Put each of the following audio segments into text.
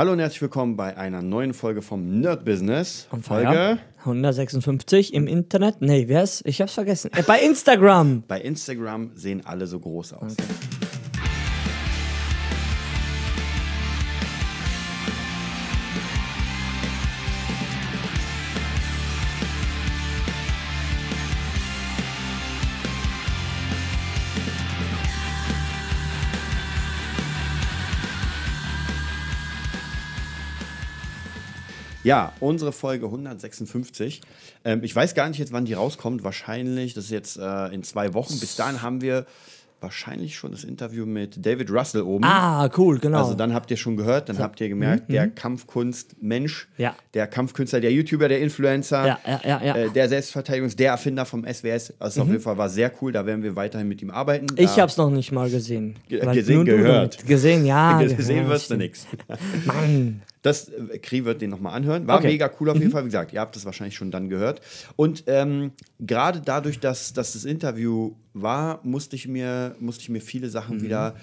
Hallo und herzlich willkommen bei einer neuen Folge vom Nerd Business. On Folge Fire. 156 im Internet. Nee, wer ist? Ich hab's vergessen. Äh, bei Instagram. bei Instagram sehen alle so groß aus. Ja, unsere Folge 156. Ähm, ich weiß gar nicht jetzt, wann die rauskommt. Wahrscheinlich, das ist jetzt äh, in zwei Wochen. Bis dahin haben wir wahrscheinlich schon das Interview mit David Russell oben. Ah, cool, genau. Also dann habt ihr schon gehört, dann habt ihr gemerkt, der Kampfkunstmensch, Ja. der Kampfkünstler, der YouTuber, der Influencer, Ja, ja. Äh, der Selbstverteidigungs-, der Erfinder vom SWS. Also auf jeden Fall war sehr cool, da werden wir weiterhin mit ihm arbeiten. ich da, hab's noch nicht mal gesehen. Gesehen, gehört. Gesehen, ja. gesehen wirst du nichts. Mann. Das äh, Kri wird den nochmal anhören. War Okay. mega cool auf jeden Fall. Wie gesagt, ihr habt das wahrscheinlich schon dann gehört. Und ähm, gerade dadurch, dass, dass das Interview war, musste ich mir, musste ich mir viele Sachen wieder.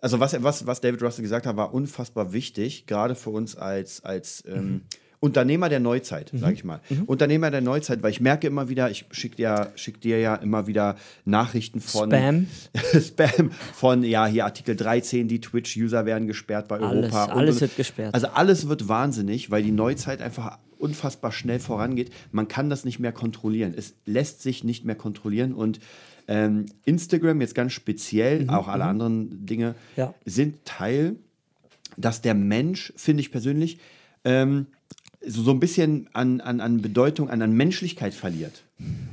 Also, was, was, was David Russell gesagt hat, war unfassbar wichtig, gerade für uns als, als ähm, Unternehmer der Neuzeit, sage ich mal. Unternehmer der Neuzeit, weil ich merke immer wieder, ich schicke dir, schick dir ja immer wieder Nachrichten von Spam. Spam von, ja, hier Artikel 13, die Twitch-User werden gesperrt bei Alles, Europa. alles und- wird gesperrt. Also alles wird wahnsinnig, weil die Neuzeit einfach unfassbar schnell vorangeht. Man kann das nicht mehr kontrollieren. Es lässt sich nicht mehr kontrollieren und ähm, Instagram jetzt ganz speziell, auch alle anderen Dinge, Mhm, Ja. sind Teil, dass der Mensch, finde ich persönlich, ähm, so, so ein bisschen an, an, an Bedeutung, an, an Menschlichkeit verliert.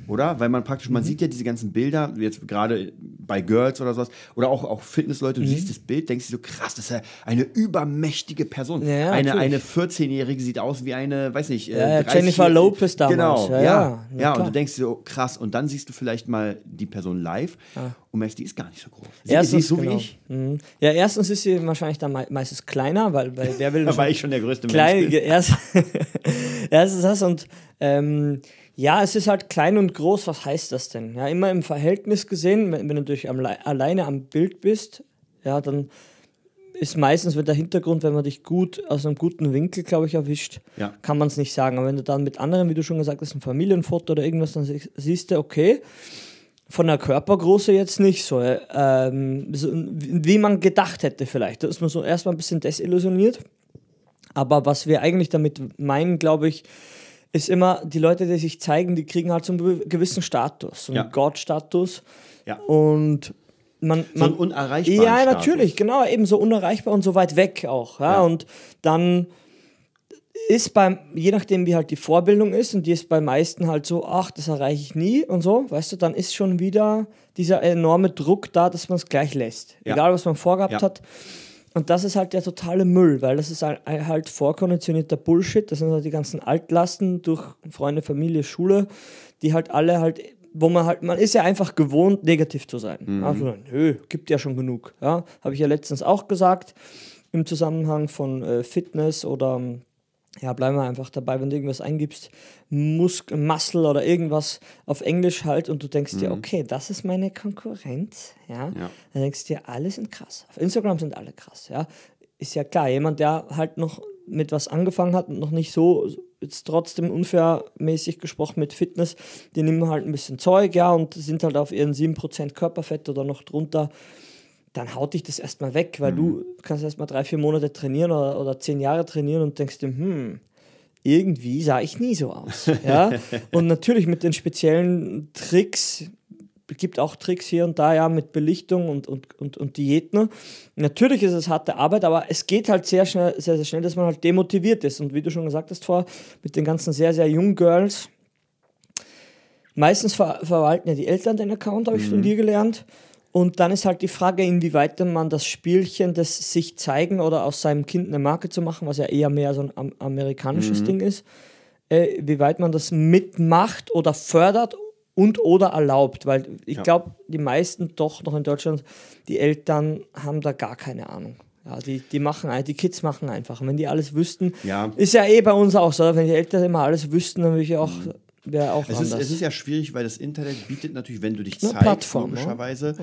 Oder? Weil man praktisch, Mhm. man sieht ja diese ganzen Bilder, jetzt gerade bei Girls oder sowas, oder auch, auch Fitnessleute, Mhm. du siehst das Bild, denkst dir so, krass, das ist ja eine übermächtige Person. Ja, eine, eine natürlich. 14-Jährige sieht aus wie eine, weiß nicht, äh, Ja, ja, 30 Jennifer Lopez damals. Genau, Ja, ja. ja, Ja, und du denkst dir so, krass, und dann siehst du vielleicht mal die Person live und merkst, die ist gar nicht so groß. Sie, sie ist so genau. wie ich. Mhm. Ja, erstens ist sie wahrscheinlich dann mei- meistens kleiner, weil, weil wer will Weil ich schon der größte klein, Mensch erst, erstens das und ähm, ja, es ist halt klein und groß. Was heißt das denn? Ja, immer im Verhältnis gesehen, wenn, wenn du natürlich am, Le- alleine am Bild bist, ja, dann ist meistens, wenn der Hintergrund, wenn man dich gut aus einem guten Winkel, glaube ich, erwischt, Ja. kann man es nicht sagen. Aber wenn du dann mit anderen, wie du schon gesagt hast, ein Familienfoto oder irgendwas, dann sie- siehst du, okay, von der Körpergröße jetzt nicht so, äh, ähm, so wie man gedacht hätte vielleicht. Da ist man so erstmal ein bisschen desillusioniert. Aber was wir eigentlich damit meinen, glaube ich, ist immer, die Leute, die sich zeigen, die kriegen halt so einen gewissen Status, so einen Ja. God-Status. Ja. Und man, So man einen unerreichbaren Ja, Status. natürlich, genau, eben so unerreichbar und so weit weg auch. Ja? Ja. Und dann ist beim, je nachdem wie halt die Vorbildung ist, und die ist bei meisten halt so, ach, das erreiche ich nie und so, weißt du, dann ist schon wieder dieser enorme Druck da, dass man es gleich lässt. Ja. Egal, was man vorgehabt Ja. hat. Und das ist halt der totale Müll, weil das ist halt, vorkonditionierter Bullshit. Das sind halt die ganzen Altlasten durch Freunde, Familie, Schule, die halt alle halt, wo man halt, man ist ja einfach gewohnt, negativ zu sein. Mhm. Also, nö, gibt ja schon genug. Ja, habe ich ja letztens auch gesagt im Zusammenhang von äh, Fitness oder ja, bleiben wir einfach dabei, wenn du irgendwas eingibst, Musk Muscle oder irgendwas auf Englisch halt und du denkst dir, okay, das ist meine Konkurrenz, ja, Ja. dann denkst du dir, alle sind krass. Auf Instagram sind alle krass, ja. Ist ja klar, jemand, der halt noch mit was angefangen hat und noch nicht so, jetzt trotzdem unfairmäßig gesprochen mit Fitness, die nehmen halt ein bisschen Zeug, ja, und sind halt auf ihren 7% Körperfett oder noch drunter dann haut dich das erstmal weg, weil du kannst erstmal drei, vier Monate trainieren oder, oder zehn Jahre trainieren und denkst dir, hm, irgendwie sah ich nie so aus. ja? Und natürlich mit den speziellen Tricks, gibt auch Tricks hier und da, ja, mit Belichtung und, und, und, und Diäten. Natürlich ist es harte Arbeit, aber es geht halt sehr schnell, sehr, sehr schnell, dass man halt demotiviert ist. Und wie du schon gesagt hast vor, mit den ganzen sehr, sehr jungen Girls, meistens ver verwalten ja die Eltern den Account, habe ich von dir gelernt. Und dann ist halt die Frage, inwieweit man das Spielchen des sich zeigen oder aus seinem Kind eine Marke zu machen, was ja eher mehr so ein am amerikanisches Ding ist, äh, wie weit man das mitmacht oder fördert und oder erlaubt. Weil ich Ja. glaube, die meisten doch noch in Deutschland, die Eltern haben da gar keine Ahnung. Ja, die, die machen die Kids machen einfach. Und wenn die alles wüssten, Ja. ist ja eh bei uns auch so, wenn die Eltern immer alles wüssten, dann würde ich auch, wäre auch Es anders. ist, es ist ja schwierig, weil das Internet bietet natürlich, wenn du dich Eine zeigst, Plattform, ne? logischerweise,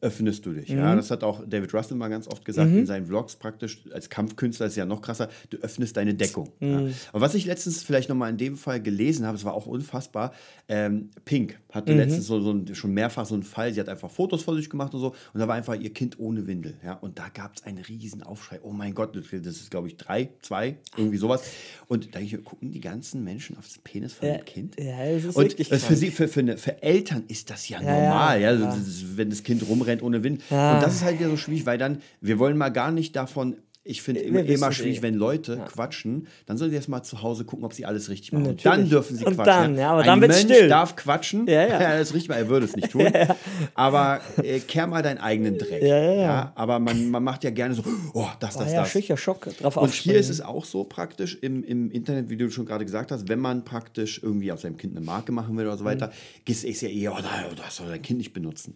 öffnest du dich. Ja, das hat auch David Russell mal ganz oft gesagt in seinen Vlogs praktisch. Als Kampfkünstler ist es ja noch krasser. Du öffnest deine Deckung. Ja. Aber was ich letztens vielleicht noch mal in dem Fall gelesen habe, es war auch unfassbar. Ähm, Pink hatte letztens so, so ein, schon mehrfach so einen Fall. Sie hat einfach Fotos von sich gemacht und so. Und da war einfach ihr Kind ohne Windel. Ja, und da gab es einen riesen Aufschrei. Oh mein Gott, das ist glaube ich drei, zwei, irgendwie sowas. Und da ich, gucken die ganzen Menschen aufs Penis von dem Kind. ja, das ist und wirklich für, sie, für, für, eine, für Eltern ist das ja, Ja, normal, ja, ja, ist, wenn das Kind rumrennt ohne Wind. Ja. Und das ist halt wieder so schwierig, weil dann, wir wollen mal gar nicht davon, ich finde immer, immer es schwierig, eh. wenn Leute quatschen, dann sollen sie erst mal zu Hause gucken, ob sie alles richtig machen. Und Natürlich. dann dürfen sie Und quatschen. dann, ja, aber Ein dann wird's Mensch still. darf quatschen, Ja, ja. das ist richtig, er würde es nicht tun. Aber äh, kehr mal deinen eigenen Dreck. Ja, ja, ja. Aber man, man macht ja gerne so, oh, das, Ah, das, ja, das. sicher, Schock drauf Und hier ist es auch so praktisch im, im Internet, wie du schon gerade gesagt hast, wenn man praktisch irgendwie aus seinem Kind eine Marke machen will oder so Mhm. weiter, ist es ja eher, oh, das soll dein Kind nicht benutzen.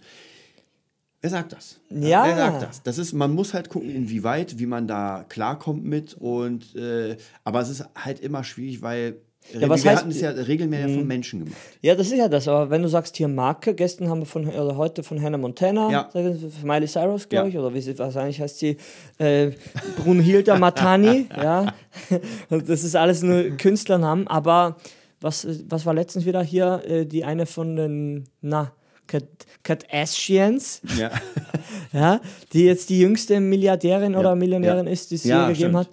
Wer sagt das? Ja. Wer sagt das? Das ist, man muss halt gucken, inwieweit, wie man da klarkommt mit und äh, aber es ist halt immer schwierig, weil Ja, was wir heißt- hatten es ja Regeln mehr von Menschen gemacht. Ja, das ist ja das. Aber wenn du sagst hier Marke, gestern haben wir von oder heute von Hannah Montana, Ja. Miley Cyrus, glaube Ja. ich, oder wie sie wahrscheinlich heißt sie, äh, Brunhilda Matani, ja. Das ist alles nur Künstlernamen. Aber was, was war letztens wieder hier? Äh, die eine von den, na, Kardashians, Ja. ja, die jetzt die jüngste Milliardärin oder Millionärin Ja. ist, die es Ja, je gegeben stimmt. hat.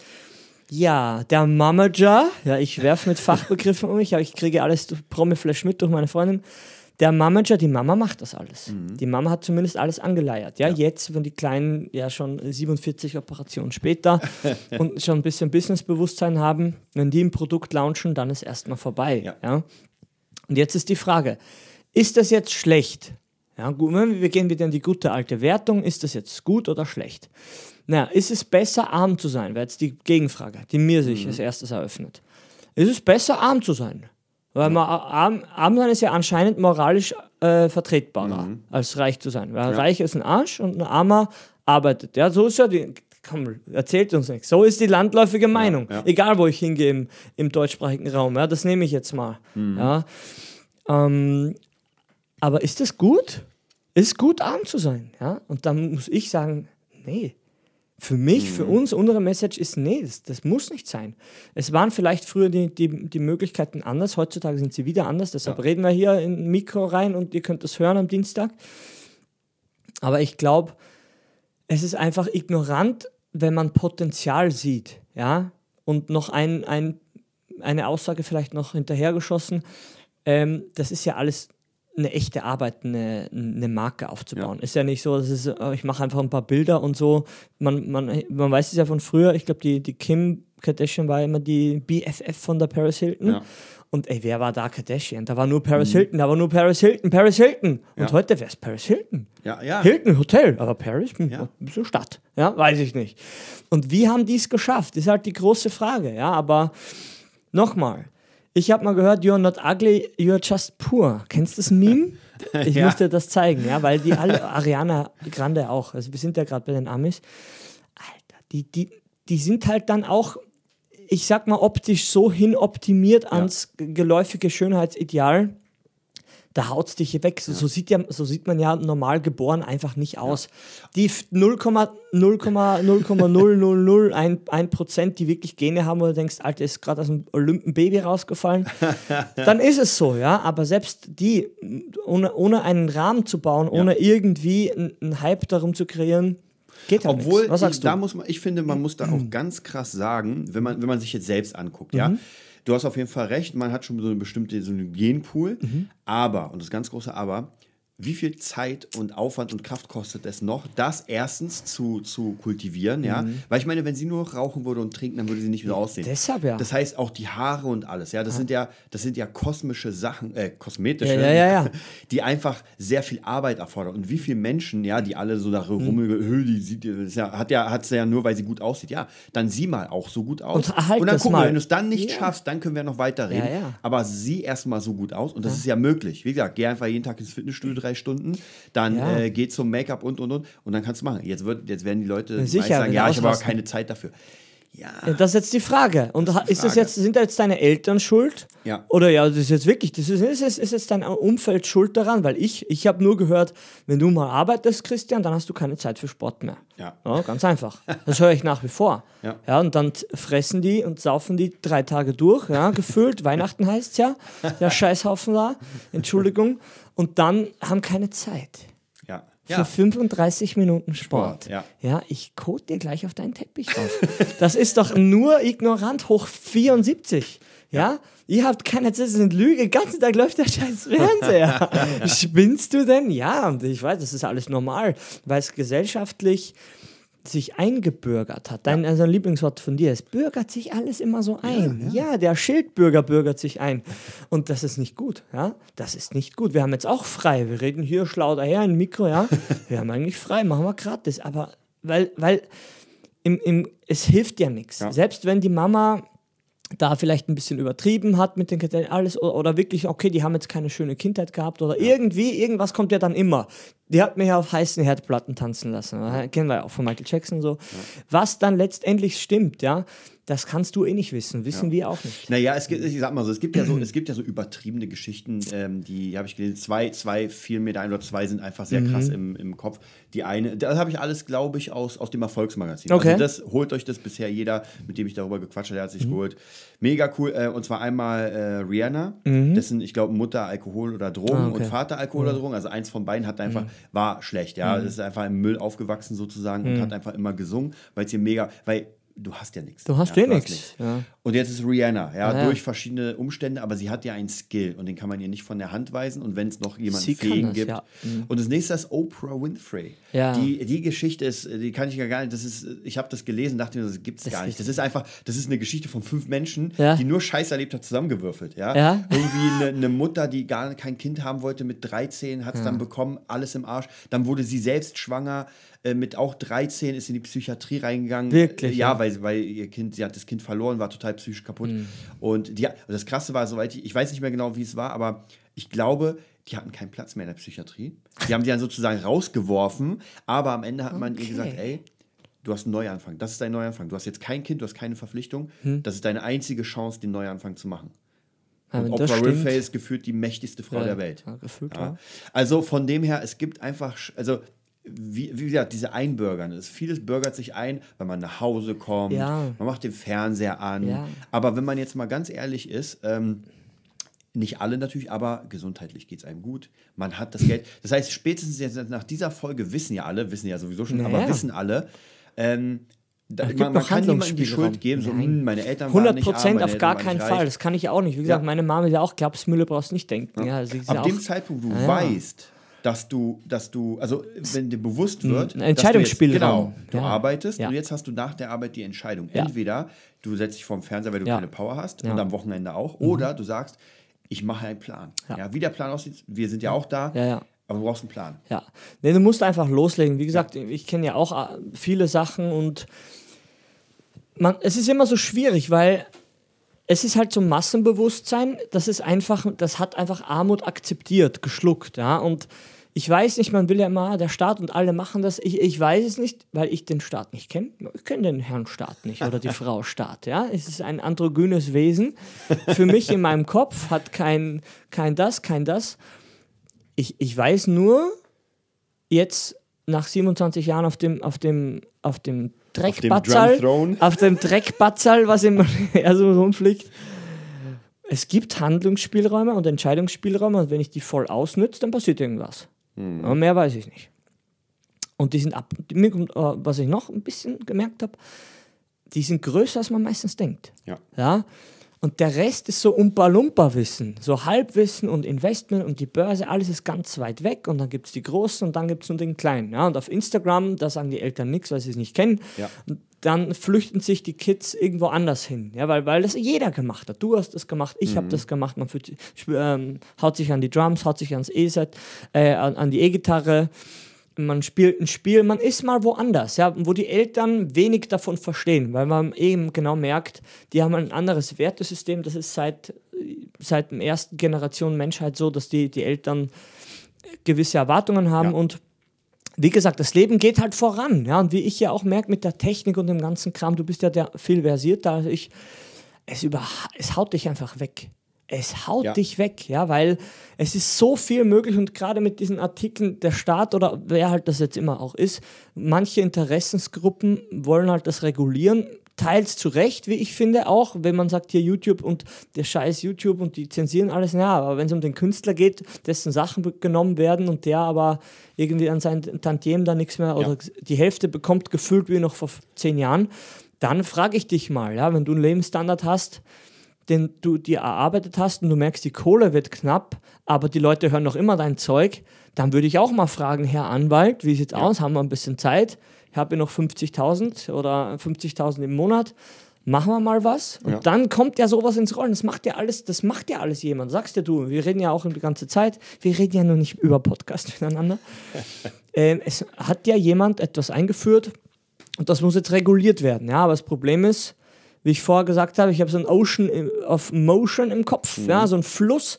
Ja, der Mamager, ja, ich werfe mit Fachbegriffen um mich, aber ich kriege alles Promiflash mit durch meine Freundin. Der Mamager, die Mama macht das alles. Mhm. Die Mama hat zumindest alles angeleiert. Ja, jetzt, wenn die Kleinen ja schon 47 Operationen später und schon ein bisschen Businessbewusstsein haben, wenn die ein Produkt launchen, dann ist erstmal vorbei. Ja. Ja. Und jetzt ist die Frage, ist das jetzt schlecht? Ja, gut, wir gehen wieder in die gute alte Wertung. Ist das jetzt gut oder schlecht? Na, ist es besser, arm zu sein? Wäre jetzt die Gegenfrage, die mir sich als erstes eröffnet. Ist es besser, arm zu sein? Weil man, arm, arm sein ist ja anscheinend moralisch äh, vertretbarer, als reich zu sein. Weil reich ist ein Arsch und ein Armer arbeitet. Ja, so ist ja die. Komm, erzählt uns nichts. So ist die landläufige Meinung. ja. Egal, wo ich hingehe im, im deutschsprachigen Raum. Ja, das nehme ich jetzt mal. Ja. Ähm, aber ist das gut? Ist gut, arm zu sein? Ja? Und dann muss ich sagen, nee. Für mich, für uns, unsere Message ist, nee, das, das muss nicht sein. Es waren vielleicht früher die, die, die Möglichkeiten anders, heutzutage sind sie wieder anders, deshalb reden wir hier in ein Mikro rein und ihr könnt das hören am Dienstag. Aber ich glaube, es ist einfach ignorant, wenn man Potenzial sieht, ja, und noch ein, ein, eine Aussage vielleicht noch hinterhergeschossen, ähm, das ist ja alles eine echte Arbeit, eine, eine Marke aufzubauen. Ist ja nicht so, dass es, äh, ich mache einfach ein paar Bilder und so. Man, man, man weiß es ja von früher, ich glaube, die, die Kim Kardashian war immer die BFF von der Paris Hilton. Ja. Und ey, wer war da Kardashian? Da war nur Paris Hilton, da war nur Paris Hilton, Paris Hilton. Und Ja. heute, wer ist Paris Hilton? Ja, ja. Hilton Hotel, aber Paris, Ja. ein bisschen Stadt, ja, weiß ich nicht. Und wie haben die es geschafft? Ist halt die große Frage, ja, aber nochmal, ich habe mal gehört, you're not ugly, you're just poor. Kennst du das Meme? Ich Ja. muss dir das zeigen, ja, weil die alle, Ariana Grande auch, also wir sind ja gerade bei den Amis, Alter, die, die, die sind halt dann auch, ich sag mal, optisch so hinoptimiert ans g- geläufige Schönheitsideal, da haut's dich hier weg. So, so, sieht ja, so sieht man ja normal geboren einfach nicht aus. Die f- 0,0,0,0001 Prozent, die wirklich Gene haben, wo du denkst, Alter, ist gerade aus dem Olympenbaby rausgefallen, dann ist es so, ja. Aber selbst die, ohne, ohne einen Rahmen zu bauen, ohne irgendwie einen, Hype darum zu kreieren, geht halt Obwohl, nichts. Was sagst ich, du? da muss man, ich finde, man muss da auch ganz krass sagen, wenn man, wenn man sich jetzt selbst anguckt, ja. Du hast auf jeden Fall recht, man hat schon so eine bestimmte so einen Genpool, aber, und das ganz große Aber, wie viel Zeit und Aufwand und Kraft kostet es noch, das erstens zu, zu kultivieren, ja? Weil ich meine, wenn sie nur rauchen würde und trinken, dann würde sie nicht mehr aussehen. Deshalb ja. Das heißt auch die Haare und alles, ja, das sind ja, das sind ja kosmische Sachen, äh, kosmetische, Ja, ja, ja, die einfach sehr viel Arbeit erfordern. Und wie viele Menschen, ja, die alle so nach Rummel, Mhm. mhm. die sieht, ja, hat ja, hat's ja nur, weil sie gut aussieht. Ja, dann sieh mal auch so gut aus. Und erhalt dann das gucken mal. wir, wenn du es dann nicht Ja. schaffst, dann können wir noch weiter reden. Ja, ja. Aber sieh erstmal so gut aus und das ist ja möglich. Wie gesagt, geh einfach jeden Tag ins Fitnessstudio drei Stunden, dann Ja. äh, geh zum Make-up und und und und dann kannst du machen. Jetzt, wird, jetzt werden die Leute Sicher, sagen, ja, ich habe aber keine Zeit dafür. Ja. Das ist jetzt die Frage. Und ha- ist das Frage. jetzt, sind da jetzt deine Eltern schuld? Ja. Oder ja, das ist jetzt wirklich, das ist, ist, ist, ist jetzt dein Umfeld schuld daran? Weil ich, ich habe nur gehört, wenn du mal arbeitest, Christian, dann hast du keine Zeit für Sport mehr. Ja. ganz einfach. Das höre ich nach wie vor. Ja. ja. Und dann fressen die und saufen die drei Tage durch, ja, gefühlt. Weihnachten heißt ja, der Scheißhaufen da, Entschuldigung. Und dann haben keine Zeit. Ja. Für Ja. 35 Minuten Sport. Sport, ja. ja, ich code dir gleich auf deinen Teppich drauf. das ist doch nur ignorant hoch 74. Ja? Ihr habt keine Zeit, das ist eine Lüge. Den ganzen Tag läuft der scheiß Fernseher. Spinnst du denn? Ja, und ich weiß, das ist alles normal, weil es gesellschaftlich sich eingebürgert hat. Dein also ein Lieblingswort von dir. Es bürgert sich alles immer so ein. Ja, der Schildbürger bürgert sich ein. Und das ist nicht gut. Ja, das ist nicht gut. Wir haben jetzt auch frei. Wir reden hier schlau daher im Mikro. Ja, wir haben eigentlich frei, machen wir gratis. Aber weil, weil im, im, es hilft ja nichts. Ja. Selbst wenn die Mama da vielleicht ein bisschen übertrieben hat mit den Kriterien, alles oder, oder wirklich, okay, die haben jetzt keine schöne Kindheit gehabt oder irgendwie, irgendwas kommt ja dann immer. Die hat mich ja auf heißen Herdplatten tanzen lassen. Ja. Kennen wir ja auch von Michael Jackson so. Was dann letztendlich stimmt, ja, das kannst du eh nicht wissen. Wissen wir auch nicht. Naja, es gibt, ich sag mal so, es gibt ja so, es gibt ja so übertriebene Geschichten, ähm, die habe ich gelesen, zwei, zwei fielen mir da ein oder zwei sind einfach sehr Mhm. krass im, im Kopf. Die eine, das habe ich alles, glaube ich, aus, aus dem Erfolgsmagazin. Okay. Also das holt euch das bisher jeder, mit dem ich darüber gequatscht habe, der hat Mhm. sich geholt. Mega cool. Äh, und zwar einmal äh, Rihanna, dessen, ich glaube, Mutter Alkohol oder Drogen Mhm. Ah, okay. Mhm. und Vater Alkohol oder Drogen. Also eins von beiden hat einfach, war schlecht, ja. Das ist einfach im Müll aufgewachsen sozusagen Mhm. und hat einfach immer gesungen, weil es ihr mega, weil du hast ja nichts. Du hast ja, eh nix, ja. und jetzt ist Rihanna, ja, Ah, ja. durch verschiedene Umstände, aber sie hat ja einen Skill und den kann man ihr nicht von der Hand weisen. Und wenn es noch jemanden Sie kann Fähigen das, gibt. ja. Mhm. Und das nächste ist Oprah Winfrey. Ja. Die, die Geschichte ist, die kann ich ja gar nicht, das ist, ich habe das gelesen, dachte mir, das gibt's Das gar nicht. Das ist einfach, das ist eine Geschichte von fünf Menschen, die nur Scheiß erlebt hat, zusammengewürfelt. Ja. Irgendwie eine, eine Mutter, die gar kein Kind haben wollte, mit 13 hat es dann bekommen, alles im Arsch. Dann wurde sie selbst schwanger. äh, Mit auch 13 ist in die Psychiatrie reingegangen. Wirklich, Äh, Ja, ja? Weil, weil ihr Kind, sie hat das Kind verloren, war total psychisch kaputt. Mhm. Und die, das Krasse war, soweit ich, ich weiß nicht mehr genau, wie es war, aber ich glaube, die hatten keinen Platz mehr in der Psychiatrie. Die haben die dann sozusagen rausgeworfen, aber am Ende hat man ihr Okay. gesagt, ey, du hast einen Neuanfang. Das ist dein Neuanfang. Du hast jetzt kein Kind, du hast keine Verpflichtung. Hm. Das ist deine einzige Chance, den Neuanfang zu machen. Ja, Und Oprah Winfrey ist gefühlt die mächtigste Frau Ja, der Welt. ja, gefühlt. Also von dem her, es gibt einfach, also wie, wie gesagt, diese Einbürgern. Es, vieles bürgert sich ein, wenn man nach Hause kommt, Ja. man macht den Fernseher an. Ja. Aber wenn man jetzt mal ganz ehrlich ist, ähm, nicht alle natürlich, aber gesundheitlich geht es einem gut. Man hat das Geld. Das heißt, spätestens jetzt nach dieser Folge wissen ja alle, wissen ja sowieso schon, aber Naja. wissen alle, ähm, da, man, man kann niemandem die. Schuld geben, so, Nein. hm, meine Eltern waren 100 nicht arm, Prozent auf gar waren keinen nicht Fall. Das kann ich auch nicht. Wie gesagt, Ja. meine Mama ist ja auch Klapsmühle, brauchst nicht denken. Ja. sie ist ja Ab auch, dem Zeitpunkt, wo du Ah, weißt, dass du, dass du, also wenn dir bewusst wird, ein Entscheidungsspielraum. Genau, du Ja. arbeitest Ja. und jetzt hast du nach der Arbeit die Entscheidung. Entweder du setzt dich vorm Fernseher, weil du keine Power hast. Mhm. und am Wochenende auch, oder du sagst, ich mache einen Plan. Ja. Wie der Plan aussieht, wir sind ja auch da, Ja, ja. aber du brauchst einen Plan. Ja, nee, du musst einfach loslegen. Wie gesagt, ich kenne ja auch äh, viele Sachen und man, es ist immer so schwierig, weil es ist halt so Massenbewusstsein, das ist einfach, das hat einfach Armut akzeptiert, geschluckt, ja, und ich weiß nicht, man will ja immer, der Staat und alle machen das. Ich, ich weiß es nicht, weil ich den Staat nicht kenne. Ich kenne den Herrn Staat nicht oder die Frau Staat. Ja? Es ist ein androgynes Wesen. Für mich in meinem Kopf hat kein, kein das, kein das. Ich, ich weiß nur, jetzt nach 27 Jahren auf dem, auf dem, auf dem Dreckbatzal, auf dem Dreckbatzal, was immer er so rumfliegt. Es gibt Handlungsspielräume und Entscheidungsspielräume und wenn ich die voll ausnütze, dann passiert irgendwas. Aber mehr weiß ich nicht. Und die sind ab, die, äh, was ich noch ein bisschen gemerkt habe, die sind größer, als man meistens denkt. Ja. Ja? Und der Rest ist so Umpa-Lumpa-Wissen, so Halbwissen und Investment und die Börse, alles ist ganz weit weg und dann gibt es die Großen und dann gibt es nur den Kleinen. Ja? Und auf Instagram, da sagen die Eltern nichts, weil sie es nicht kennen. Ja. Und dann flüchten sich die Kids irgendwo anders hin, ja? weil, weil das jeder gemacht hat. Du hast das gemacht, ich habe das gemacht, man fühlt, ähm, haut sich an die Drums, haut sich ans E-Set, äh, an, an die E-Gitarre man spielt ein Spiel, man ist mal woanders, ja, wo die Eltern wenig davon verstehen, weil man eben genau merkt, die haben ein anderes Wertesystem, das ist seit, seit der ersten Generation Menschheit so, dass die, die Eltern gewisse Erwartungen haben Ja. und wie gesagt, das Leben geht halt voran. Ja, und wie ich ja auch merke mit der Technik und dem ganzen Kram, du bist ja der viel versierter als ich, es, über, es haut dich einfach weg. Es haut Ja. dich weg, ja, weil es ist so viel möglich und gerade mit diesen Artikeln, der Staat oder wer halt das jetzt immer auch ist, manche Interessensgruppen wollen halt das regulieren, teils zu Recht, wie ich finde, auch, wenn man sagt, hier YouTube und der scheiß YouTube und die zensieren alles, ja, aber wenn es um den Künstler geht, dessen Sachen genommen werden und der aber irgendwie an seinen Tantiemen da nichts mehr oder die Hälfte bekommt, gefühlt wie noch vor zehn Jahren, dann frage ich dich mal, ja, wenn du einen Lebensstandard hast, den du dir erarbeitet hast und du merkst, die Kohle wird knapp, aber die Leute hören noch immer dein Zeug, dann würde ich auch mal fragen, Herr Anwalt, wie sieht's aus? Haben wir ein bisschen Zeit? Habe hier noch 50.000 oder 50.000 im Monat. Machen wir mal was. Und Ja. dann kommt ja sowas ins Rollen. Das macht ja alles, das macht ja alles jemand. Sagst ja du, wir reden ja auch die ganze Zeit. Wir reden ja nur nicht über Podcast miteinander. ähm, es hat ja jemand etwas eingeführt und das muss jetzt reguliert werden. Ja, aber das Problem ist, wie ich vorher gesagt habe, ich habe so ein Ocean of Motion im Kopf, ja, so ein Fluss.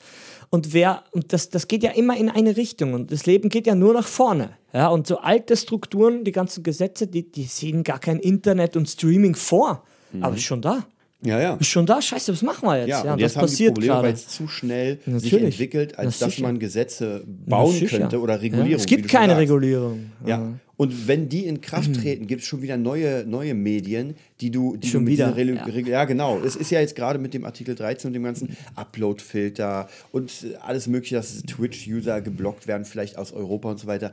Und wer, und das, das geht ja immer in eine Richtung und das Leben geht ja nur nach vorne. Ja, und so alte Strukturen, die ganzen Gesetze, die, die sehen gar kein Internet und Streaming vor. Aber ist schon da. Ja, ja. Ist schon da, scheiße, was machen wir jetzt? Ja, Ja, und das jetzt haben die passiert Probleme, weil es zu schnell sich Natürlich. entwickelt, als Na, dass man Gesetze bauen könnte oder Ja, Regulierung. es wie gibt keine. Regulierung. Ja. Und wenn die in Kraft treten, gibt es schon wieder neue, neue Medien, die du, die Schon du wieder, ja. Ja, genau. Es ist ja jetzt gerade mit dem Artikel 13 und dem ganzen Upload-Filter und alles mögliche, dass Twitch-User geblockt werden, vielleicht aus Europa und so weiter.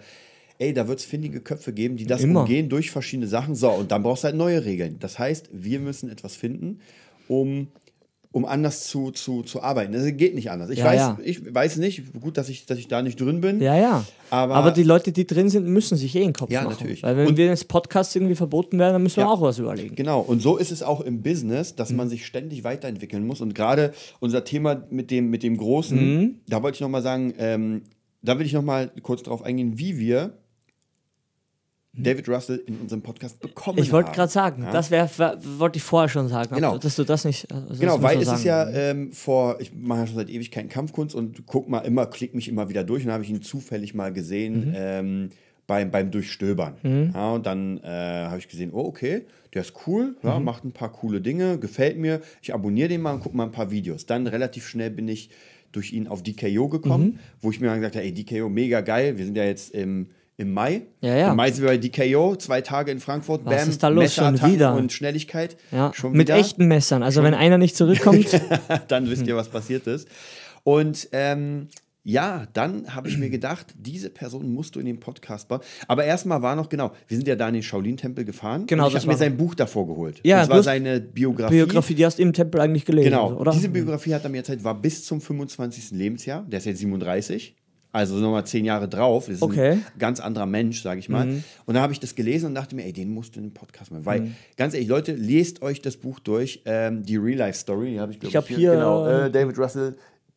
Ey, da wird es findige Köpfe geben, die das Immer. umgehen durch verschiedene Sachen. So, und dann brauchst du halt neue Regeln. Das heißt, wir müssen etwas finden, um, um anders zu, zu, zu arbeiten. Das geht nicht anders. Ich, Ja, weiß, ja. ich weiß nicht, gut, dass ich, dass ich da nicht drin bin. Ja, ja. Aber- Aber, die Leute, die drin sind, müssen sich eh in den Kopf Ja, machen. natürlich. Weil wenn Und- wir jetzt Podcasts irgendwie verboten werden, dann müssen wir Ja. auch was überlegen. Genau, und so ist es auch im Business, dass Mhm. man sich ständig weiterentwickeln muss. Und gerade unser Thema mit dem, mit dem Großen, Mhm. da wollte ich nochmal sagen, ähm, da will ich nochmal kurz drauf eingehen, wie wir David Russell in unserem Podcast bekommen Mhm. Ich wollte gerade sagen, Ja? das wollte ich vorher schon sagen, Genau. dass du das nicht. äh, das Genau, muss weil es ist ja ähm, vor, ich mache ja schon seit Ewigkeiten Kampfkunst und guck mal immer, klick mich immer wieder durch und habe ich ihn zufällig mal gesehen Mhm. ähm, beim, beim Durchstöbern. Ja, und dann äh, habe ich gesehen, oh, okay, der ist cool, ja, Mhm. macht ein paar coole Dinge, gefällt mir. Ich abonniere den mal und gucke mal ein paar Videos. Dann relativ schnell bin ich durch ihn auf DKO gekommen, Mhm. wo ich mir dann gesagt habe, ey, DKO, mega geil. Wir sind ja jetzt im, im Mai. Ja, ja. Im Mai sind wir bei DKO, zwei Tage in Frankfurt. Was Bam, ist da los? Schon wieder? Und Schnelligkeit. Ja, Schon mit wieder. echten Messern. Also wenn einer nicht zurückkommt, dann wisst ihr, was passiert ist. Und ähm, ja, dann habe ich mir gedacht, diese Person musst du in den Podcast bauen. Aber erstmal war noch, genau, wir sind ja da in den Shaolin-Tempel gefahren. Genau, und ich habe mir sein Buch davor geholt. Ja, das war seine Biografie. Biografie, die hast du im Tempel eigentlich gelesen, Genau, oder? diese Biografie hat er mir erzählt, war bis zum 25. Lebensjahr. Der ist jetzt 37. Also nochmal zehn Jahre drauf. Das ist Okay. Mhm. ein ganz anderer Mensch, sage ich mal. Und dann habe ich das gelesen und dachte mir, ey, den musst du in den Podcast machen. Weil, ganz ehrlich, Leute, lest euch das Buch durch. Ähm, die Real-Life-Story, die habe ich, glaub Ich hab hier- Genau, äh, David Russell.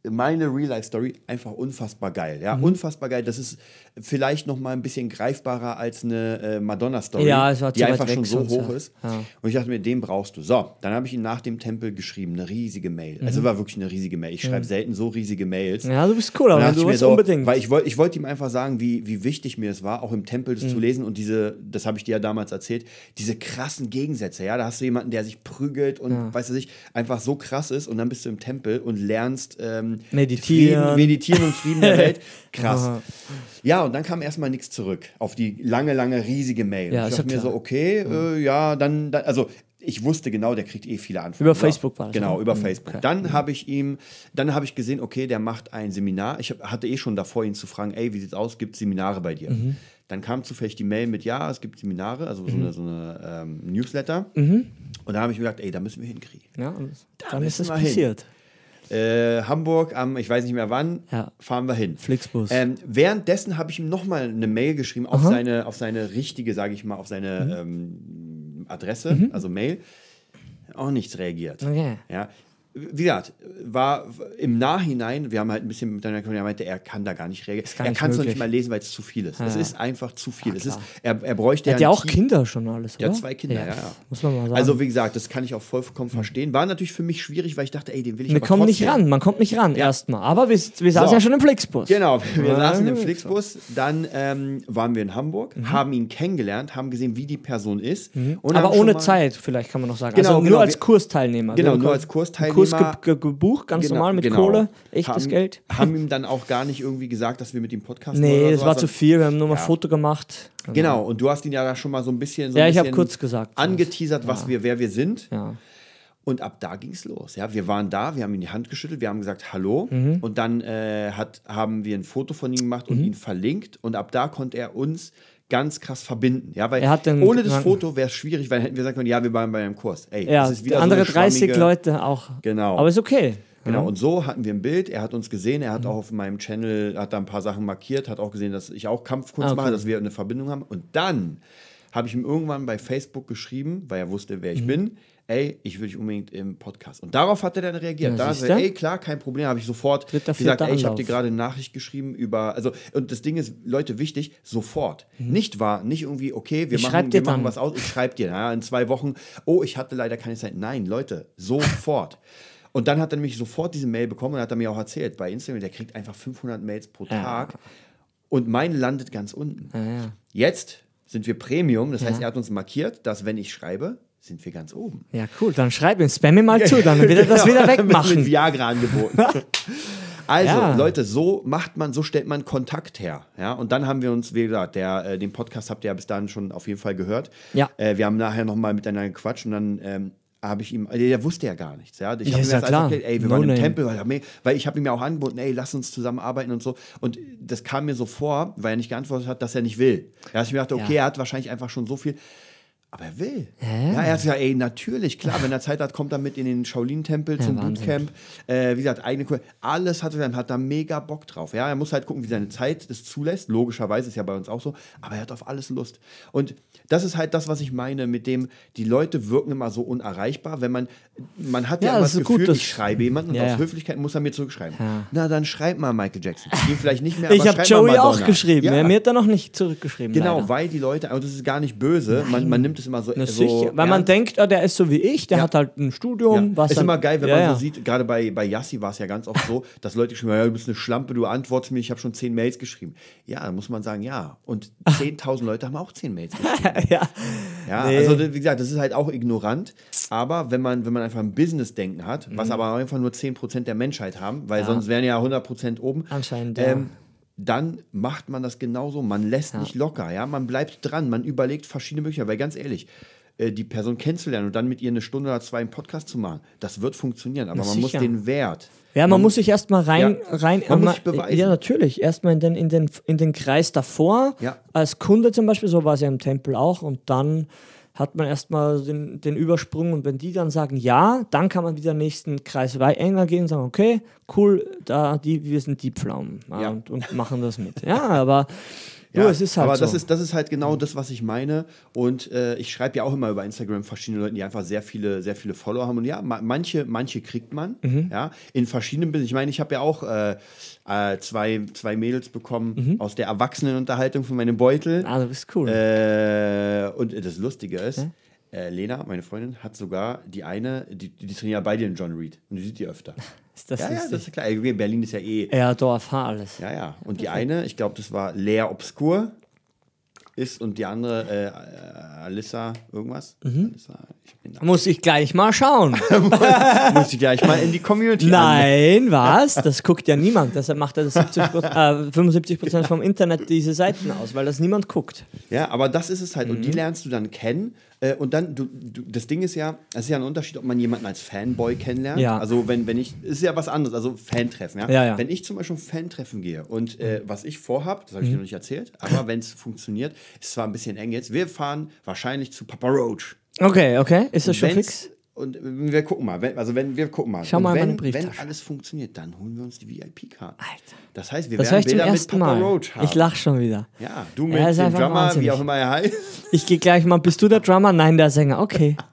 Meine Real-Life-Story einfach unfassbar geil. Ja, unfassbar geil. Das ist vielleicht noch mal ein bisschen greifbarer als eine äh, Madonna-Story, Ja, die einfach schon so hoch ja. ist. Ja. Und ich dachte mir, den brauchst du. So, dann habe ich ihn nach dem Tempel geschrieben, eine riesige Mail. Also war wirklich eine riesige Mail. Ich schreibe selten so riesige Mails. Mhm. Ja, du bist cool, Und aber du willst so, unbedingt. Weil ich wollte ich wollt ihm einfach sagen, wie, wie wichtig mir es war, auch im Tempel das Mhm. zu lesen und diese, das habe ich dir ja damals erzählt, diese krassen Gegensätze. Ja, da hast du jemanden, der sich prügelt und, weißt du nicht, einfach so krass ist und dann bist du im Tempel und lernst ähm, Meditieren. Frieden, meditieren und Frieden der Welt. Krass. Ja, und dann kam erstmal nichts zurück auf die lange, lange, riesige Mail. Ja, ich dachte mir klar. so, okay, äh, ja, dann, dann, also ich wusste genau, der kriegt eh viele Anfragen. Über Facebook war das, Genau, ne? über Mhm, Facebook. okay. Dann habe ich ihm, dann habe ich gesehen, okay, der macht ein Seminar. Ich hatte eh schon davor, ihn zu fragen, ey, wie sieht's aus? Gibt Seminare bei dir? Mhm. Dann kam zufällig die Mail mit, ja, es gibt Seminare, also so eine, so eine ähm, Newsletter. Mhm. Und da habe ich mir gedacht, ey, da müssen wir hinkriegen. ja, und dann ist es wir hin. Äh, Hamburg am, ich weiß nicht mehr wann, Ja. fahren wir hin. Flixbus. Ähm, währenddessen habe ich ihm nochmal eine Mail geschrieben auf seine, auf seine richtige, sage ich mal, auf seine Mhm. ähm, Adresse, also Mail. Auch nichts reagiert. Okay. Ja. Wie gesagt, war im Nachhinein, wir haben halt ein bisschen miteinander gesprochen, er meinte, er kann da gar nicht reagieren. gar Er kann es noch nicht mal lesen, weil es zu viel ist. Es Ja. ist einfach zu viel. es ist, er, er bräuchte Er hat ja auch Team- Kinder schon alles, oder? Ja, zwei Kinder, ja, ja. Muss man mal sagen. Also, wie gesagt, das kann ich auch vollkommen verstehen. War natürlich für mich schwierig, weil ich dachte, ey, den will ich wir kommen nicht ran, man kommt nicht ran erstmal. Aber wir, wir saßen So. ja schon im Flixbus. Genau, wir Ja, saßen im. Flixbus, dann ähm, waren wir in Hamburg, Mhm. haben ihn kennengelernt, haben gesehen, wie die Person ist. Und Aber ohne Zeit, vielleicht kann man noch sagen. Genau, also nur genau, als Kursteilnehmer. Genau, nur als Kursteilnehmer. Kurs ge ge gebucht, ganz Genau, normal mit genau. Kohle, echtes haben, Geld. Haben ihm dann auch gar nicht irgendwie gesagt, dass wir mit ihm podcasten Nee, oder das war zu viel, wir haben nur mal Ja. ein Foto gemacht. Genau, und du hast ihn ja da schon mal so ein bisschen, so Ja, ein ich bisschen kurz gesagt, angeteasert, was wir, wer wir sind. Ja. Und ab da ging es los. Ja, wir waren da, wir haben ihm die Hand geschüttelt, wir haben gesagt Hallo Mhm. und dann äh, hat, haben wir ein Foto von ihm gemacht und ihn verlinkt und ab da konnte er uns ganz krass verbinden. Ja, weil Er hat den ohne das Foto wäre es schwierig, weil dann hätten wir sagen können, ja, wir waren bei einem Kurs. Ey, Ja, das ist wieder andere so eine 30 schwammige- Leute auch. Genau. Aber ist okay. Genau, und so hatten wir ein Bild, er hat uns gesehen, er hat Mhm. auch auf meinem Channel, hat da ein paar Sachen markiert, hat auch gesehen, dass ich auch Kampfkunst Ah, okay. mache, dass wir eine Verbindung haben. Und dann habe ich ihm irgendwann bei Facebook geschrieben, weil er wusste, Mhm. wer ich bin, ey, ich will dich unbedingt im Podcast. Und darauf hat er dann reagiert. Ja, da hat er, ey, klar, kein Problem, habe ich sofort Dritter, gesagt, ey, ich habe dir gerade eine Nachricht geschrieben über, also, und das Ding ist, Leute, wichtig, sofort. Nicht wahr, nicht irgendwie, okay, wir, Mhm. Ich machen, wir machen was aus, ich schreibe dir, ja, in zwei Wochen, oh, ich hatte leider keine Zeit. Nein, Leute, sofort. Und dann hat er nämlich sofort diese Mail bekommen und hat er mir auch erzählt, bei Instagram, der kriegt einfach 500 Mails pro Tag und meine landet ganz unten. Ja, ja. Jetzt sind wir Premium, das heißt, Ja. er hat uns markiert, dass wenn ich schreibe, sind wir ganz oben. ja, cool. Dann schreib ihm, spam ihm mal zu, dann wird er das wieder Genau, Mit, mit wegmachen. Viagra angeboten. Also, Ja. Leute, so macht man, so stellt man Kontakt her. Ja, und dann haben wir uns, wie gesagt, der, äh, den Podcast habt ihr ja bis dahin schon auf jeden Fall gehört. Ja. Äh, wir haben nachher nochmal miteinander gequatscht und dann ähm, habe ich ihm, äh, der wusste ja gar nichts. Ja, ich Ja, habe ist ihm ja klar. erklärt, ey, wir No waren im. Tempel, weil, weil ich habe ihm ja auch angeboten, ey, lass uns zusammenarbeiten und so. Und das kam mir so vor, weil er nicht geantwortet hat, dass er nicht will. Da habe ich mir gedacht, okay, Ja. er hat wahrscheinlich einfach schon so viel. Aber er will. Ja. Ja, er hat gesagt, ey, natürlich, klar, wenn er Zeit hat, kommt er mit in den Shaolin-Tempel zum Wahnsinn. Bootcamp. Äh, wie gesagt, eigene Kur alles hat er dann, hat da mega Bock drauf. Ja, er muss halt gucken, wie seine Zeit das zulässt. Logischerweise ist ja bei uns auch so, aber er hat auf alles Lust. Und das ist halt das, was ich meine, mit dem, die Leute wirken immer so unerreichbar, wenn man, man hat ja, Ja, immer das das ist gut, Gefühl, das- ich schreibe jemanden und Ja, aus ja. Höflichkeit muss er mir zurückschreiben. Ja. Na, dann schreib mal Michael Jackson. Ihm vielleicht nicht mehr, Ich habe Joey auch geschrieben. Ja. Ja. Mir hat er noch nicht zurückgeschrieben. Genau, leider. weil die Leute, und das ist gar nicht böse, man, man nimmt es immer so, Na, so sicher, weil man denkt, ah, der ist so wie ich, der Ja. hat halt ein Studium. Ja. Was ist immer geil, wenn ja, man ja. so sieht, gerade bei, bei Yassi war es ja ganz oft so, dass Leute geschrieben haben, ja, du bist eine Schlampe, du antwortest mir, ich habe schon zehn Mails geschrieben. Ja, dann muss man sagen, ja. Und 10.000 Leute haben auch zehn Mails geschrieben. ja. Ja, Nee. also wie gesagt, das ist halt auch ignorant. Aber wenn man, wenn man einfach ein Business-Denken hat, Mhm. was aber einfach nur 10% der Menschheit haben, weil sonst wären ja 100% oben. Anscheinend, ja. Dann macht man das genauso. Man lässt nicht locker, ja. Man bleibt dran, man überlegt verschiedene Möglichkeiten. Weil ganz ehrlich, äh, die Person kennenzulernen und dann mit ihr eine Stunde oder zwei einen Podcast zu machen, das wird funktionieren. Aber Na, man muss den Wert. Ja, man muss sich erstmal rein, Ja. rein Man muss einmal- sich beweisen. Ja, natürlich. Erstmal in den, in, den, in den Kreis davor, Ja. als Kunde zum Beispiel, so war es ja im Tempel auch. Und dann hat man erstmal den, den Übersprung und wenn die dann sagen ja, dann kann man wieder den nächsten Kreis enger gehen und sagen, okay, cool, da die, wir sind die Pflaumen Ja. und, und machen das mit. Ja, aber du, Ja, es ist halt aber so. das, ist, das ist halt genau das, was ich meine. Und äh, ich schreibe ja auch immer über Instagram verschiedene Leute, die einfach sehr viele, sehr viele Follower haben. Und ja, ma manche, manche kriegt man. Mhm. Ja, in verschiedenen. Ich meine, ich habe ja auch äh, äh, zwei, zwei Mädels bekommen Mhm. aus der Erwachsenenunterhaltung von meinem Beutel. ah, du bist cool. Äh, und das Lustige ist, äh, Lena, meine Freundin, hat sogar die eine, die, die trainiert bei dir in John Reed. Und die sieht die öfter. ist das ja, ja, lustig? das ist klar. Berlin ist ja eh. Ja, Dorf, ha, alles. Ja, ja. Und die eine, ich glaube, das war Lea Obscur ist und die andere äh, Alissa irgendwas. Mhm. Alissa, ich. Muss ich gleich mal schauen. Muss ich gleich mal in die Community. Nein, was? Das guckt ja niemand. Deshalb macht er das 70, äh, 75 Prozent vom Internet diese Seiten aus, weil das niemand guckt. Ja, aber das ist es halt. Mhm. Und die lernst du dann kennen. Äh, und dann, du, du, das Ding ist ja, es ist ja ein Unterschied, ob man jemanden als Fanboy kennenlernt. Ja. Also wenn, wenn ich, ist ja was anderes, also Fantreffen, ja. Ja, ja. Wenn ich zum Beispiel ein Fantreffen gehe und äh, was ich vorhab, das habe ich dir noch nicht erzählt, aber wenn es funktioniert, ist zwar ein bisschen eng jetzt, wir fahren wahrscheinlich zu Papa Roach. Okay, okay. Ist das schon Wenn's- fix? Und wir gucken mal, wenn, also wenn wir gucken mal. Schau mal wenn, wenn alles funktioniert, dann holen wir uns die VIP-Karte. Alter. Das heißt, wir Das werden Bilder mit Papa Mal. Roach haben. Ich lach schon wieder. Ja, du mit dem Drummer, wahnsinnig. wie auch immer er heißt. Ich gehe gleich mal, bist du der Drummer? Nein, der Sänger. Okay.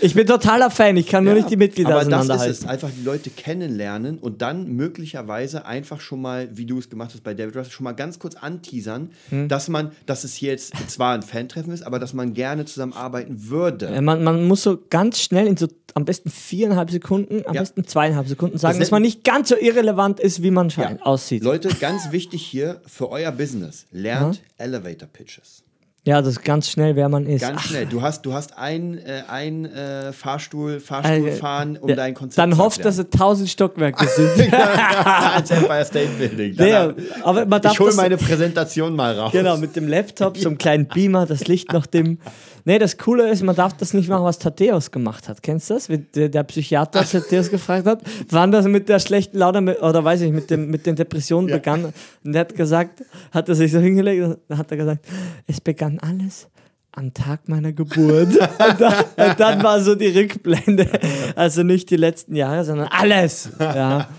Ich bin totaler Fan, ich kann nur Ja, nicht die Mitglieder aber das ist auseinanderhalten. es, einfach die Leute kennenlernen und dann möglicherweise einfach schon mal, wie du es gemacht hast bei David Russell, schon mal ganz kurz anteasern, Hm. dass man, dass es hier jetzt zwar ein Fan-Treffen ist, aber dass man gerne zusammenarbeiten würde. Man, man muss so ganz schnell in so am besten viereinhalb Sekunden, am Ja. besten zweieinhalb Sekunden sagen, Das dass man nicht ganz so irrelevant ist, wie man scheint, aussieht. Leute, ganz wichtig hier für euer Business, lernt Elevator Pitches. Ja, das ist ganz schnell, wer man ist. Ganz Ach, schnell. Du hast, du hast ein, äh, ein äh, Fahrstuhl, Fahrstuhl äh, fahren, um ja, dein Konzept Dann hofft, dass es tausend Stockwerke sind. als Empire State Building. Ja, Danach- aber man darf ich hole meine Präsentation mal raus. Genau, mit dem Laptop, so einem kleinen Beamer, das Licht nach dem. Nee, das Coole ist, man darf das nicht machen, was Thaddeus gemacht hat. Kennst du das? Der, der Psychiater Thaddeus gefragt hat, wann das mit der schlechten Laune oder weiß ich, mit, dem, mit den Depressionen Ja. begann. Und er hat gesagt, hat er sich so hingelegt, und hat er gesagt, es begann alles am Tag meiner Geburt. und, dann, und dann war so die Rückblende. Also nicht die letzten Jahre, sondern alles. Ja.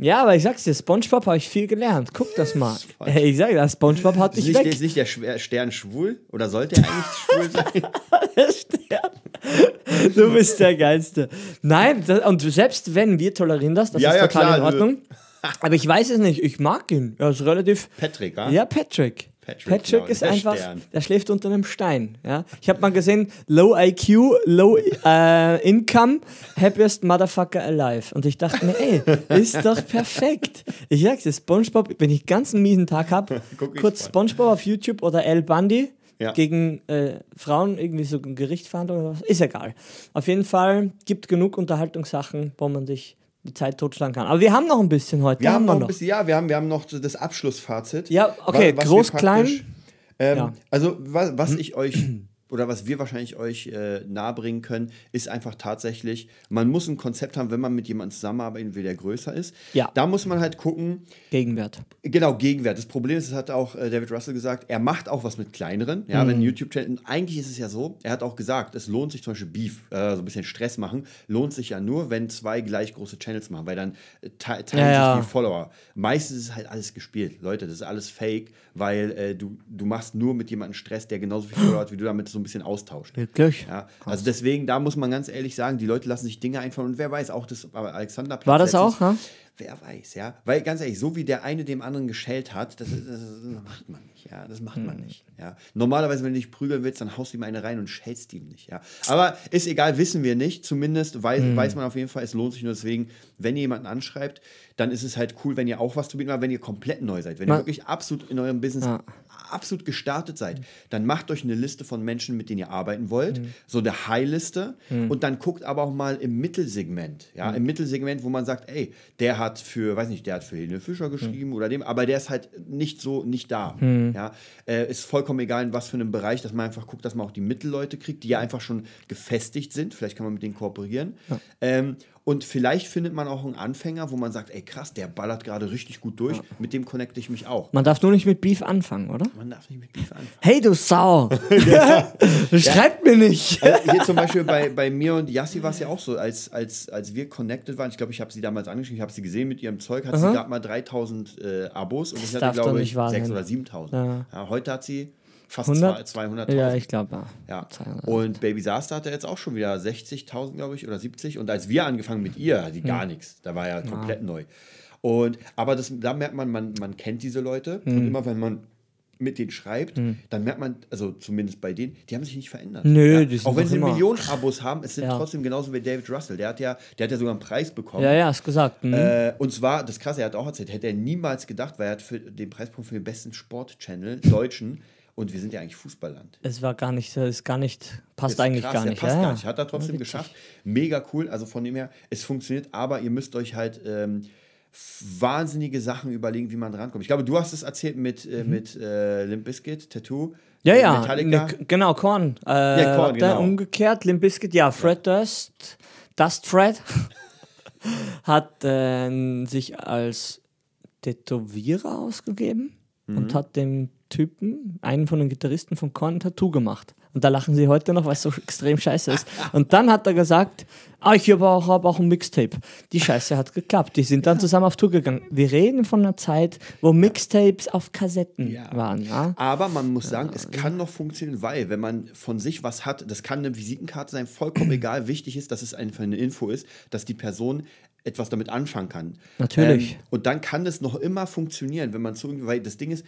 Ja, aber ich sag's dir, Spongebob habe ich viel gelernt. Guck das mal. Hey, ich sag dir, Spongebob hat Ist dich nicht, weg. ist nicht der Schwer- Stern schwul? Oder sollte er eigentlich schwul sein? Stern. Du bist der Geilste. Nein, das, und selbst wenn wir tolerieren das, das Ja, ist ja, total klar, in Ordnung. Aber ich weiß es nicht. Ich mag ihn. Er ist relativ. Patrick, ja? Ja, Patrick. Patrick, Patrick, genau, ist einfach, Stern. der schläft unter einem Stein. Ja? Ich habe mal gesehen, Low IQ, Low äh, Income, Happiest Motherfucker Alive. Und ich dachte mir, ey, ist doch perfekt. Ich sag's dir, Spongebob, wenn ich ganz einen miesen Tag habe, kurz. Spongebob auf YouTube oder El Bundy Ja. gegen äh, Frauen, irgendwie so ein Gerichtsverhandlung oder was, ist egal. Auf jeden Fall gibt genug Unterhaltungssachen, wo man sich die Zeit totschlagen kann. Aber wir haben noch ein bisschen heute. Wir haben noch ein bisschen, ja, wir haben, wir haben noch das Abschlussfazit. Ja, okay, was groß, klein. Ähm, Ja. Also, was, was ich euch oder was wir wahrscheinlich euch äh, nahebringen können, ist einfach tatsächlich, man muss ein Konzept haben, wenn man mit jemandem zusammenarbeiten will, der größer ist. Ja. Da muss man halt gucken, Gegenwert. Genau, Gegenwert. Das Problem ist, das hat auch äh, David Russell gesagt, er macht auch was mit kleineren. Ja, Mhm. wenn YouTube-Channel, und eigentlich ist es ja so, er hat auch gesagt, es lohnt sich zum Beispiel Beef, äh, so ein bisschen Stress machen, lohnt sich ja nur, wenn zwei gleich große Channels machen, weil dann äh, te teilen Ja, sich die Follower. Meistens ist halt alles gespielt. Leute, das ist alles fake, weil äh, du, du machst nur mit jemandem Stress, der genauso viel Follower hat, wie du damit so ein bisschen austauscht. Wirklich? Ja, also deswegen, da muss man ganz ehrlich sagen, die Leute lassen sich Dinge einfallen und wer weiß, auch das aber Alexander War das auch, ja? Wer weiß, ja. Weil ganz ehrlich, so wie der eine dem anderen geschellt hat, das, das, das macht man nicht, ja. Das macht Hm. man nicht. Ja. Normalerweise, wenn du dich prügeln willst, dann haust du ihm eine rein und schellst ihm nicht, ja. Aber ist egal, wissen wir nicht. Zumindest weiß, Hm. weiß man auf jeden Fall, es lohnt sich nur deswegen, wenn ihr jemanden anschreibt, dann ist es halt cool, wenn ihr auch was zu bieten habt, wenn ihr komplett neu seid. Wenn Man- ihr wirklich absolut in eurem Business Ja. Absolut gestartet seid, dann macht euch eine Liste von Menschen, mit denen ihr arbeiten wollt, Mhm. so eine High-Liste. Und dann guckt aber auch mal im Mittelsegment, Mhm. ja, im Mittelsegment, wo man sagt, ey, der hat für, weiß nicht, der hat für Helene Fischer geschrieben oder dem, aber der ist halt nicht so, nicht da, Mhm. ja, äh, ist vollkommen egal, in was für einem Bereich, dass man einfach guckt, dass man auch die Mittelleute kriegt, die ja einfach schon gefestigt sind, vielleicht kann man mit denen kooperieren. Ähm, und vielleicht findet man auch einen Anfänger, wo man sagt, ey, krass, der ballert gerade richtig gut durch, mit dem connecte ich mich auch. Man darf nur nicht mit Beef anfangen, oder? Man darf nicht mit Beef anfangen. Hey, du Sau! Schreibt mir nicht! Also hier zum Beispiel bei, bei mir und Yassi war es ja auch so, als, als, als wir connected waren, ich glaube, ich habe sie damals angeschrieben, ich habe sie gesehen mit ihrem Zeug, hat sie gerade mal 3000 äh, Abos und ich hatte, glaube ich, wahr 6.000 sein. oder 7000. Ja. Ja, heute hat sie fast 100? 200.000. Ja, ich glaube, ja. Ja. 200. Und Baby Sasta hat er jetzt auch schon wieder 60.000, glaube ich, oder 70. Und als wir angefangen mit ihr, hat die gar Hm. nichts. Da war ja komplett neu. Und, aber das, da merkt man, man, man kennt diese Leute. Hm. Und immer wenn man mit denen schreibt, dann merkt man, also zumindest bei denen, die haben sich nicht verändert. Nö, ja? die sind Auch wenn sie immer- Millionen Abos haben, es sind Ja. trotzdem genauso wie David Russell. Der hat ja, der hat ja sogar einen Preis bekommen. Ja, ja, hast gesagt. Mhm. Äh, und zwar, das krasse, er hat auch erzählt, hätte er niemals gedacht, weil er hat für den Preispunkt für den besten Sport-Channel, Deutschen, und wir sind ja eigentlich Fußballland. Es war gar nicht, ist gar nicht, passt Ist eigentlich krass, gar nicht. Passt ja, gar ja. nicht. Hat er trotzdem geschafft. Mega cool. Also von dem her, es funktioniert, aber ihr müsst euch halt ähm, wahnsinnige Sachen überlegen, wie man rankommt. Ich glaube, du hast es erzählt mit, äh, mit äh, Limp Bizkit, Tattoo. Mhm. Ja, äh, ja, Metallica. ne, genau, Korn. Äh, Ja, Korn, genau. Umgekehrt, Limp Bizkit, ja, Fred Durst, Dust Fred, hat äh, sich als Tätowierer ausgegeben Mhm. und hat dem Typen, einen von den Gitarristen von Korn, ein Tattoo gemacht. Und da lachen sie heute noch, weil es so extrem scheiße ist. Und dann hat er gesagt, ah, ich habe auch, hab auch ein Mixtape. Die Scheiße hat geklappt. Die sind dann zusammen auf Tour gegangen. Wir reden von einer Zeit, wo Mixtapes auf Kassetten Ja. waren. Ja? Aber man muss sagen, es kann noch funktionieren, weil wenn man von sich was hat, das kann eine Visitenkarte sein, vollkommen egal. Wichtig ist, dass es einfach eine Info ist, dass die Person etwas damit anfangen kann. Natürlich. Ähm, und dann kann es noch immer funktionieren, wenn man zu, weil das Ding ist,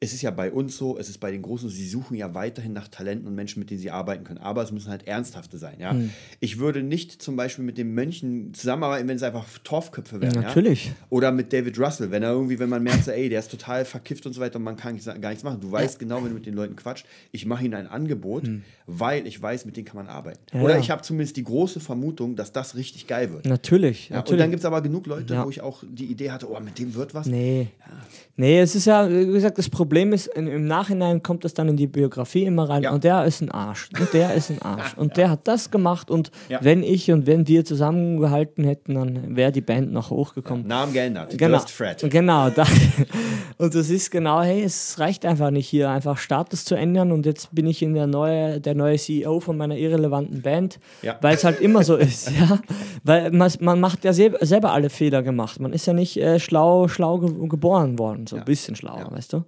es ist ja bei uns so, es ist bei den Großen, sie suchen ja weiterhin nach Talenten und Menschen, mit denen sie arbeiten können. Aber es müssen halt ernsthafte sein, ja. Hm. Ich würde nicht zum Beispiel mit den Mönchen zusammenarbeiten, wenn es einfach Torfköpfe wären. Natürlich. Ja? Oder mit David Russell, wenn er irgendwie, wenn man merkt, so, ey, der ist total verkifft und so weiter und man kann gar nichts machen. Du weißt genau, wenn du mit den Leuten quatscht, ich mache ihnen ein Angebot, weil ich weiß, mit denen kann man arbeiten. Ja, Oder ja. ich habe zumindest die große Vermutung, dass das richtig geil wird. Natürlich. Ja, und natürlich. dann gibt es aber genug Leute, Ja. wo ich auch die Idee hatte, oh, mit dem wird was. Nee. Nee, es ist ja, wie gesagt, das Problem ist, in, im Nachhinein kommt das dann in die Biografie immer rein Ja. und der ist ein Arsch und der ist ein Arsch. Und der hat das gemacht und wenn ich und wenn wir zusammengehalten hätten, dann wäre die Band noch hochgekommen. Namen geändert. Genau, Fred. genau. Da, und das ist genau, hey, es reicht einfach nicht hier einfach Status zu ändern und jetzt bin ich in der neue, der neue CEO von meiner irrelevanten Band, weil es halt immer so ist, ja, weil man, man macht ja selber, alle Fehler gemacht, man ist ja nicht äh, schlau, schlau ge geboren worden, so ein bisschen schlauer, weißt du,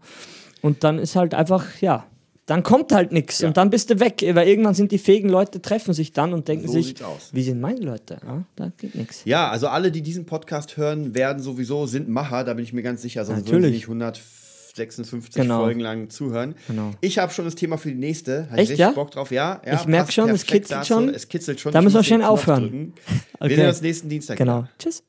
und dann ist halt einfach, ja, dann kommt halt nichts Ja. und dann bist du weg, weil irgendwann sind die fähigen Leute, treffen sich dann und denken So sich, wie sind meine Leute, ja, da geht nichts. Ja, also alle, die diesen Podcast hören, werden sowieso, sind Macher, da bin ich mir ganz sicher, sonst würden sie Natürlich. nicht 156 Genau. Folgen lang zuhören. Genau. Ich habe schon das Thema für die nächste. Hab Echt, ich richtig ja? Bock drauf, ja. ja Ich merk passt schon, es kitzelt dazu. schon. Es kitzelt schon. Da müssen wir schnell aufhören. Okay. Wir sehen uns nächsten Dienstag. Genau, tschüss.